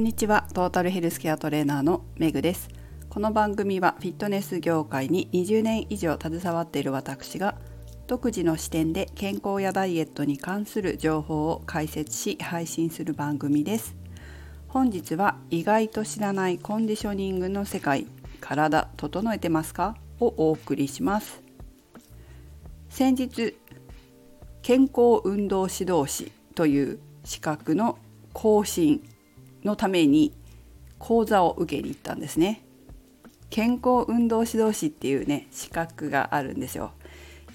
んにちは。トータルヘルスケアトレーナーのメグです。この番組はフィットネス業界に20年以上携わっている私が独自の視点で健康やダイエットに関する情報を解説し配信する番組です。本日は意外と知らないコンディショニングの世界体整えてますか？をお送りします。先日健康運動指導士という資格の更新のために講座を受けに行ったんですね。健康運動指導士っていうね資格があるんですよ。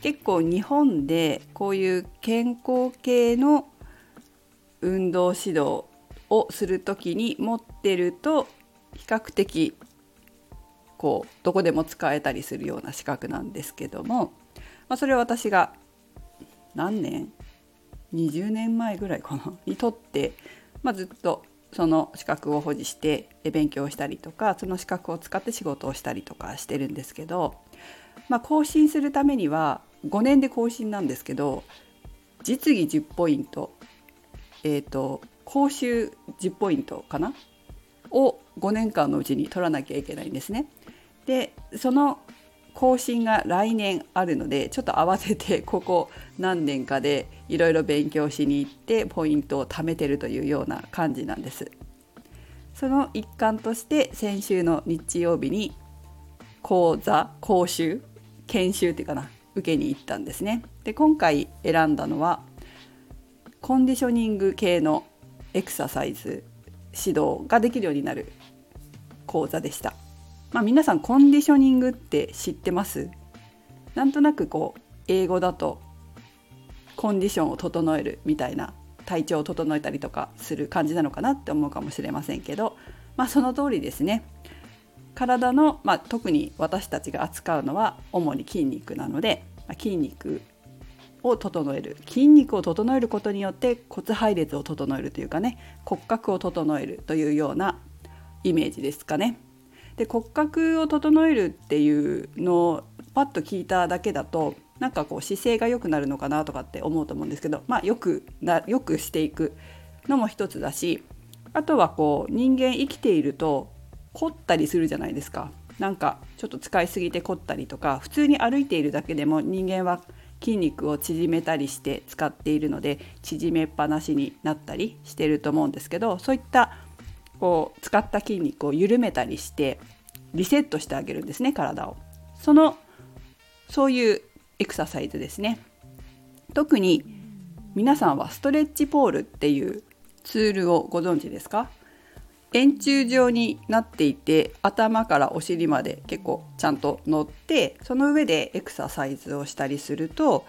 結構日本でこういう健康系の運動指導をする時に持ってると比較的こうどこでも使えたりするような資格なんですけども、まあ、それは私が何年？20年前ぐらいかな？にとって、まあ、ずっとその資格を保持して勉強したりとかその資格を使って仕事をしたりとかしてるんですけど、まあ、更新するためには5年で更新なんですけど実技10ポイントえっ、ー、と講習10ポイントかな？を5年間のうちに取らなきゃいけないんですね。でその更新が来年あるのでちょっと慌てて ここ何年かでいろいろ勉強しに行ってポイントを貯めてるというような感じなんです。その一環として先週の日曜日に講座講習研修っていうかな受けに行ったんですね。で今回選んだのはコンディショニング系のエクササイズ指導ができるようになる講座でした。まあ、皆さんコンディショニングって知ってます？なんとなくこう英語だとコンディションを整えるみたいな体調を整えたりとかする感じなのかなって思うかもしれませんけど、まあ、その通りですね体の、まあ、特に私たちが扱うのは主に筋肉なので、まあ、筋肉を整える筋肉を整えることによって骨配列を整えるというかね骨格を整えるというようなイメージですかね。で骨格を整えるっていうのをパッと聞いただけだとなんかこう姿勢が良くなるのかなとかって思うと思うんですけどまあよくなよくしていくのも一つだしあとはこう人間生きていると凝ったりするじゃないですか。なんかちょっと使いすぎて凝ったりとか普通に歩いているだけでも人間は筋肉を縮めたりして使っているので縮めっぱなしになったりしてると思うんですけどそういったこう使った筋肉を緩めたりしてリセットしてあげるんですね体を。そのそういうエクササイズですね。特に皆さんはストレッチポールっていうツールをご存知ですか？円柱状になっていて頭からお尻まで結構ちゃんと乗ってその上でエクササイズをしたりすると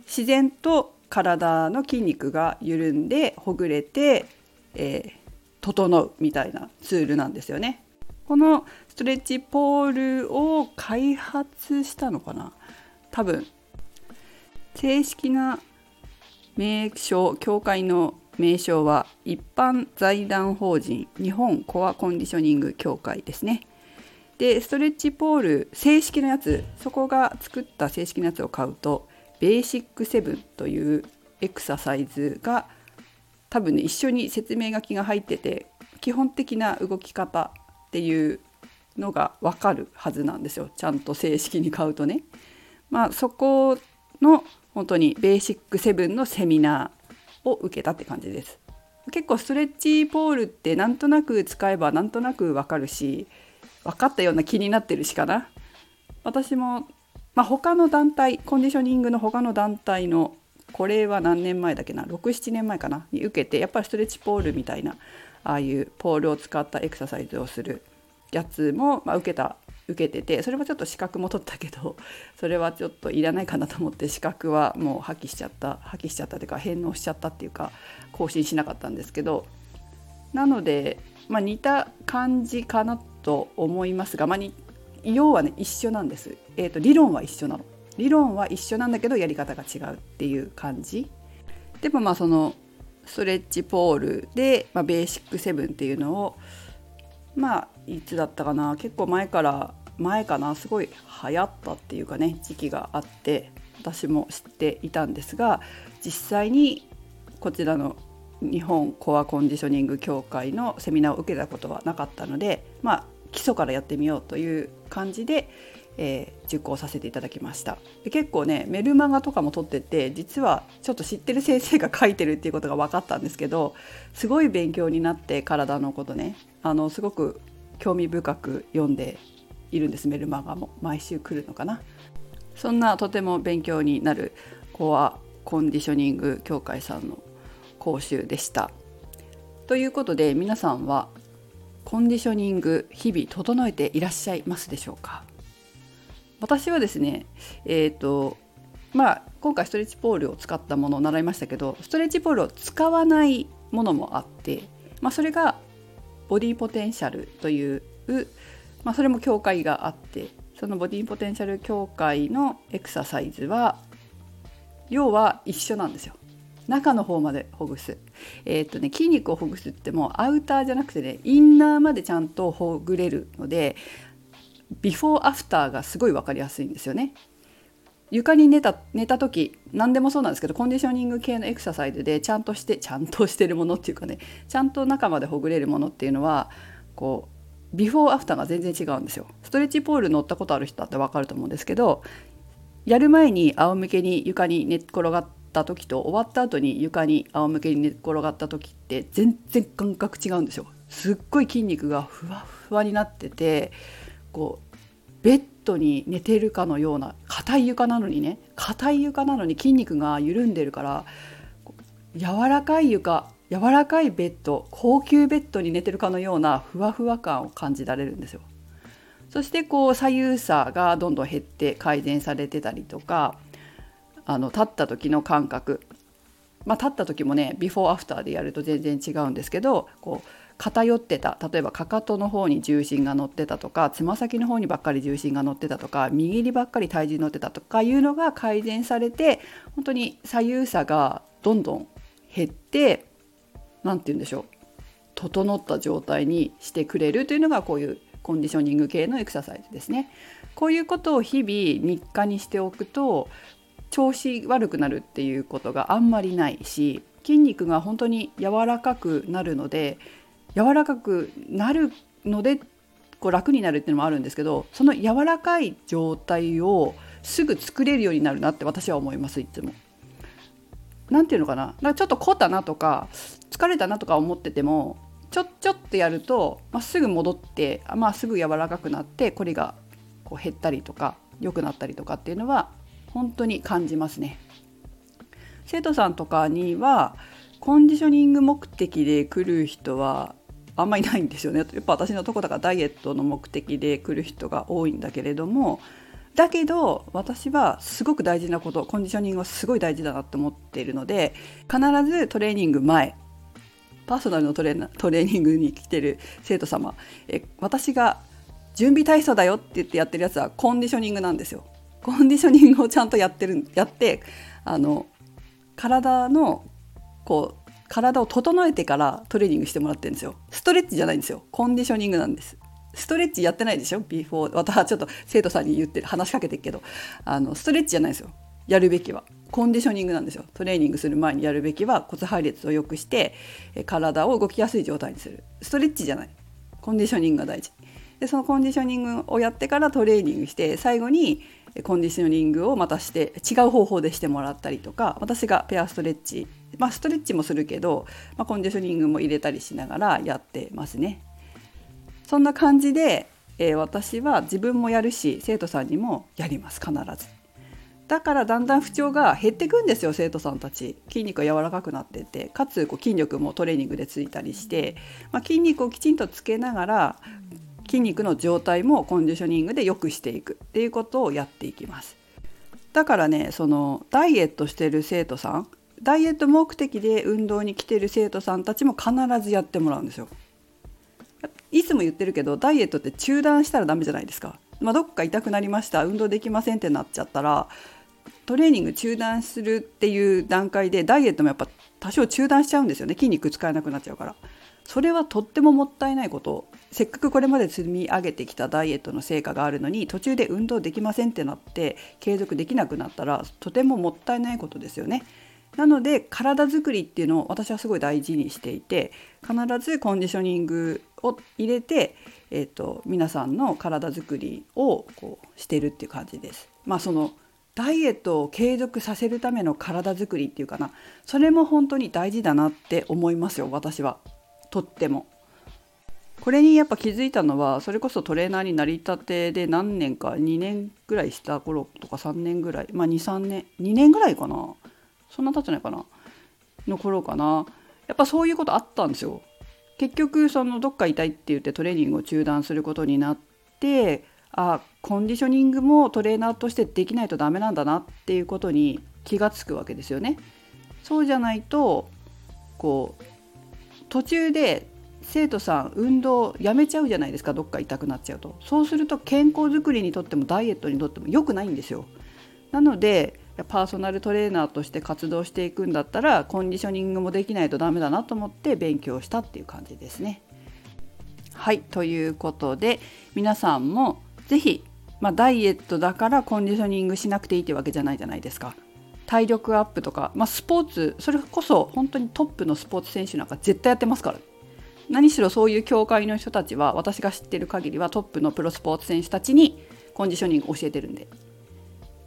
自然と体の筋肉が緩んでほぐれて、えー、整うみたいなツールなんですよね。このストレッチポールを開発したのかな？多分正式な名称協会の名称は一般財団法人日本コアコンディショニング協会ですね。でストレッチポール正式なやつそこが作った正式なやつを買うとベーシックセブンというエクササイズが多分ね一緒に説明書きが入ってて基本的な動き方っていうのが分かるはずなんですよちゃんと正式に買うとね。まあ、そこの本当にベーシックセブンのセミナーを受けたって感じです。結構ストレッチポールってなんとなく使えばなんとなく分かるし分かったような気になってるしかな。私も、まあ、他の団体コンディショニングの他の団体のこれは何年前だっけな？67年前かな？に受けてやっぱりストレッチポールみたいなああいうポールを使ったエクササイズをするやつも、まあ、受けた受けててそれはちょっと資格も取ったけど それはちょっといらないかなと思って資格はもう破棄しちゃった破棄しちゃったというか返納しちゃったっていうか更新しなかったんですけどなので、まあ、似た感じかなと思いますが、まあ、要はね一緒なんです、えーと、理論は一緒なの。理論は一緒なんだけどやり方が違うっていう感じ。でもまあそのストレッチポールで、まあ、ベーシックセブンっていうのをまあいつだったかな。結構前から前かな。すごい流行ったっていうかね時期があって私も知っていたんですが実際にこちらの日本コアコンディショニング協会のセミナーを受けたことはなかったので、まあ、基礎からやってみようという感じで、えー、受講させていただきました。で結構ねメルマガとかも取ってて実はちょっと知ってる先生が書いてるっていうことが分かったんですけどすごい勉強になって体のことねあのすごく興味深く読んでいるんですメルマガも。毎週来るのかな。そんなとても勉強になるコアコンディショニング協会さんの講習でした。ということで皆さんはコンディショニング日々整えていらっしゃいますでしょうか？私はですねえっ、ー、とまあ今回ストレッチポールを使ったものを習いましたけどストレッチポールを使わないものもあって、まあ、それがボディポテンシャルという、まあ、それも境界があってそのボディポテンシャル協会のエクササイズは要は一緒なんですよ。中の方までほぐす。えー、とね筋肉をほぐすってもアウターじゃなくてねインナーまでちゃんとほぐれるのでビフォーアフターがすごい分かりやすいんですよね床に寝た寝た時何でもそうなんですけどコンディショニング系のエクササイズでちゃんとしてちゃんとしてるものっていうかねちゃんと中までほぐれるものっていうのはこうビフォーアフターが全然違うんですよストレッチポール乗ったことある人だって分かると思うんですけどやる前に仰向けに床に寝っ転がった時と終わった後に床に仰向けに寝っ転がった時って全然感覚違うんですよ。すっごい筋肉がふわふわになっててこベッドに寝てるかのような硬い床なのにね硬い床なのに筋肉が緩んでるから柔らかい床柔らかいベッド高級ベッドに寝てるかのようなふわふわ感を感じられるんですよ。そしてこう左右差がどんどん減って改善されてたりとかあの立った時の感覚まあ立った時もねビフォーアフターでやると全然違うんですけどこう偏ってた例えばかかとの方に重心が乗ってたとかつま先の方にばっかり重心が乗ってたとか右にばっかり体重乗ってたとかいうのが改善されて本当に左右差がどんどん減って何て言うんでしょう整った状態にしてくれるというのがこういうコンディショニング系のエクササイズですね。こういうことを日々日課にしておくと調子悪くなるっていうことがあんまりないし筋肉が本当に柔らかくなるので柔らかくなるのでこう楽になるっていうのもあるんですけどその柔らかい状態をすぐ作れるようになるなって私は思いますいつも。なんていうのかな？だかちょっと凝ったなとか疲れたなとか思っててもちょっちょってやると、まあ、すぐ戻って、まあ、すぐ柔らかくなってこりがこう減ったりとか良くなったりとかっていうのは本当に感じますね。生徒さんとかにはコンディショニング目的で来る人はあんまりないんですよねやっぱ私のとこだからダイエットの目的で来る人が多いんだけれどもだけど私はすごく大事なことコンディショニングはすごい大事だなって思っているので必ずトレーニング前パーソナルのトレートレーニングに来てる生徒様え私が準備体操だよって言ってやってるやつはコンディショニングなんですよ。コンディショニングをちゃんとやってるやってあの体のこう体を整えてからトレーニングしてもらってるんですよ。ストレッチじゃないんですよ。コンディショニングなんです。ストレッチやってないでしょ？ビフォー。私はちょっと生徒さんに言ってる話しかけてるけど。あのストレッチじゃないですよ。やるべきは。コンディショニングなんですよ。トレーニングする前にやるべきは骨配列を良くして体を動きやすい状態にする。ストレッチじゃない。コンディショニングが大事。でそのコンディショニングをやってからトレーニングして最後にコンディショニングをまたして違う方法でしてもらったりとか私がペアストレッチまあストレッチもするけど、まあ、コンディショニングも入れたりしながらやってますね。そんな感じで、えー、私は自分もやるし生徒さんにもやります必ず。だからだんだん不調が減ってくんですよ生徒さんたち筋肉が柔らかくなっててかつこう筋力もトレーニングでついたりして、まあ、筋肉をきちんとつけながら筋肉の状態もコンディショニングで良くしていくっていうことをやっていきます。だからねそのダイエットしてる生徒さんダイエット目的で運動に来てる生徒さんたちも必ずやってもらうんですよ。いつも言ってるけどダイエットって中断したらダメじゃないですか、まあ、どっか痛くなりました運動できませんってなっちゃったらトレーニング中断するっていう段階でダイエットもやっぱ多少中断しちゃうんですよね。筋肉使えなくなっちゃうから。それはとってももったいないこと。せっかくこれまで積み上げてきたダイエットの成果があるのに途中で運動できませんってなって継続できなくなったらとてももったいないことですよね。なので体づくりっていうのを私はすごい大事にしていて必ずコンディショニングを入れて、えーと、皆さんの体づくりをこうしてるっていう感じです。まあそのダイエットを継続させるための体づくりっていうかなそれも本当に大事だなって思いますよ私はとっても。これにやっぱ気づいたのはそれこそトレーナーになりたてで何年か2年ぐらいした頃とか3年ぐらいまあ23年2年ぐらいかなそんな経ってないかなの頃かなやっぱそういうことあったんですよ。結局そのどっか痛いって言ってトレーニングを中断することになってあコンディショニングもトレーナーとしてできないとダメなんだなっていうことに気が付くわけですよね。そうじゃないとこう途中で生徒さん運動やめちゃうじゃないですかどっか痛くなっちゃうとそうすると健康づくりにとってもダイエットにとっても良くないんですよなのでパーソナルトレーナーとして活動していくんだったらコンディショニングもできないとダメだなと思って勉強したっていう感じですね。はいということで皆さんも是非、まあ、ダイエットだからコンディショニングしなくていいってわけじゃないじゃないですか。体力アップとか、まあ、スポーツそれこそ本当にトップのスポーツ選手なんか絶対やってますから何しろそういう協会の人たちは私が知ってる限りはトップのプロスポーツ選手たちにコンディショニング教えてるんで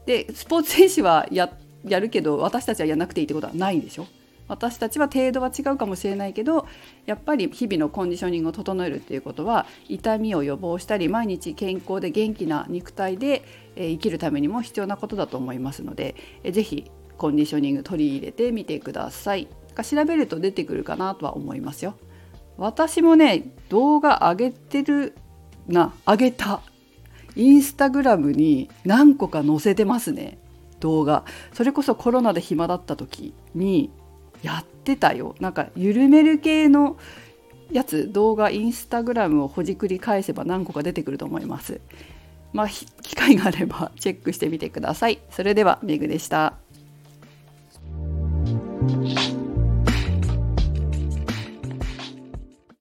でスポーツ選手はややるけど私たちはやらなくていいってことはないでしょ？私たちは程度は違うかもしれないけどやっぱり日々のコンディショニングを整えるっていうことは痛みを予防したり毎日健康で元気な肉体で生きるためにも必要なことだと思いますので是非コンディショニング取り入れてみてください。調べると出てくるかなとは思いますよ。私もね動画上げてるな上げた。インスタグラムに何個か載せてますね動画。それこそコロナで暇だった時にやってたよ。なんか緩める系のやつ。動画インスタグラムをほじくり返せば何個か出てくると思います。まあ機会があればチェックしてみてください。それではメグでした。